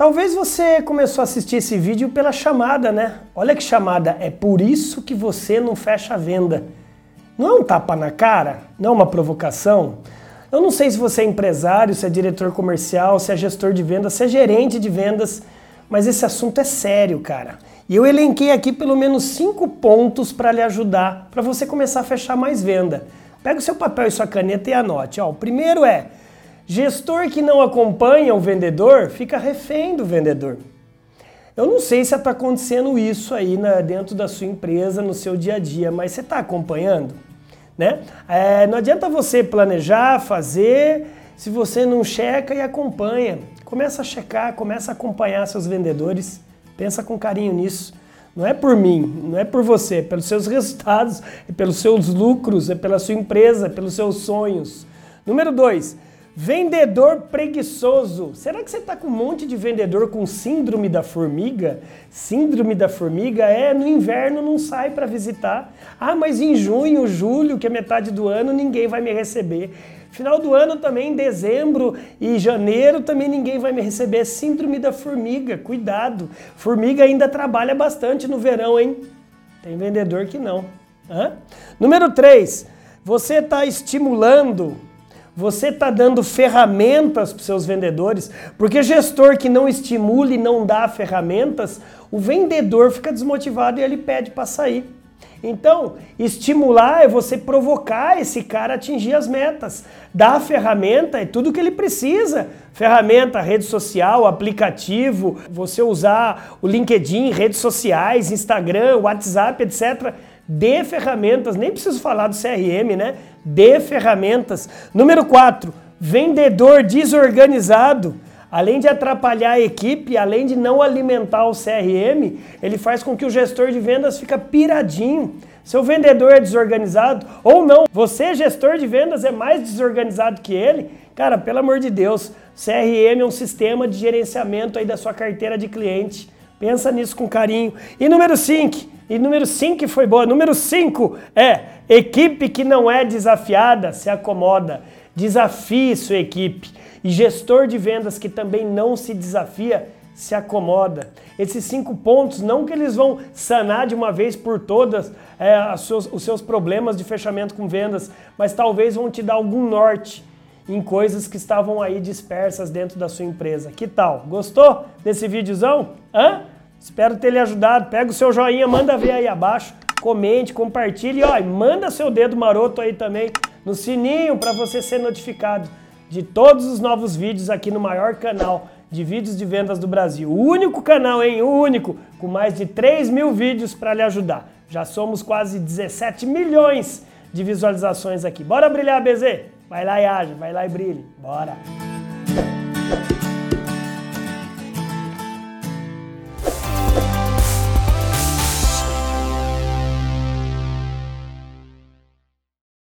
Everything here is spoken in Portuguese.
Talvez você começou a assistir esse vídeo pela chamada, né? Olha que chamada, é por isso que você não fecha a venda. Não é um tapa na cara? Não é uma provocação? Eu não sei se você é empresário, se é diretor comercial, se é gestor de vendas, se é gerente de vendas, mas esse assunto é sério, cara. E eu elenquei aqui pelo menos cinco pontos para lhe ajudar, para você começar a fechar mais venda. Pega o seu papel e sua caneta e anote. Ó, o primeiro é Gestor que não acompanha o vendedor fica refém do vendedor. Eu não sei se está acontecendo isso aí na, dentro da sua empresa, no seu dia a dia, mas você está acompanhando? Né? É, não adianta você planejar, fazer, se você não checa e acompanha. Começa a checar, começa a acompanhar seus vendedores, pensa com carinho nisso. Não é por mim, não é por você, é pelos seus resultados, é pelos seus lucros, é pela sua empresa, é pelos seus sonhos. Número dois, Vendedor preguiçoso. Será que você está com um monte de vendedor com síndrome da formiga? Síndrome da formiga é no inverno não sai para visitar. Ah, mas em junho, julho, que é metade do ano, ninguém vai me receber. Final do ano também, em dezembro e janeiro, também ninguém vai me receber. Síndrome da formiga, cuidado. Formiga ainda trabalha bastante no verão, hein? Tem vendedor que não. Hã? Número 3. Você está estimulando você está dando ferramentas para os seus vendedores, porque gestor que não estimula e não dá ferramentas, o vendedor fica desmotivado e ele pede para sair. Então, estimular é você provocar esse cara a atingir as metas. Dar a ferramenta é tudo que ele precisa. Ferramenta, rede social, aplicativo, você usar o LinkedIn, redes sociais, Instagram, WhatsApp, etc. Dê ferramentas, nem preciso falar do CRM, né? Dê ferramentas. Número 4, vendedor desorganizado. Além de atrapalhar a equipe, além de não alimentar o CRM, ele faz com que o gestor de vendas fica piradinho. Seu vendedor é desorganizado ou não, você gestor de vendas é mais desorganizado que ele, cara, pelo amor de Deus, CRM é um sistema de gerenciamento aí da sua carteira de cliente. Pensa nisso com carinho. E número 5, e número 5 foi boa. Número 5 é equipe que não é desafiada se acomoda. Desafie sua equipe. E gestor de vendas que também não se desafia se acomoda. Esses cinco pontos, não que eles vão sanar de uma vez por todas é, os seus problemas de fechamento com vendas, mas talvez vão te dar algum norte em coisas que estavam aí dispersas dentro da sua empresa. Que tal? Gostou desse videozão? Hã? Espero ter lhe ajudado. Pega o seu joinha, manda ver aí abaixo, comente, compartilhe e ó, manda seu dedo maroto aí também no sininho para você ser notificado de todos os novos vídeos aqui no maior canal de vídeos de vendas do Brasil. O único canal, hein? O único, com mais de 3 mil vídeos para lhe ajudar. Já somos quase 17 milhões de visualizações aqui. Bora brilhar, BZ? Vai lá e age, vai lá e brilhe. Bora!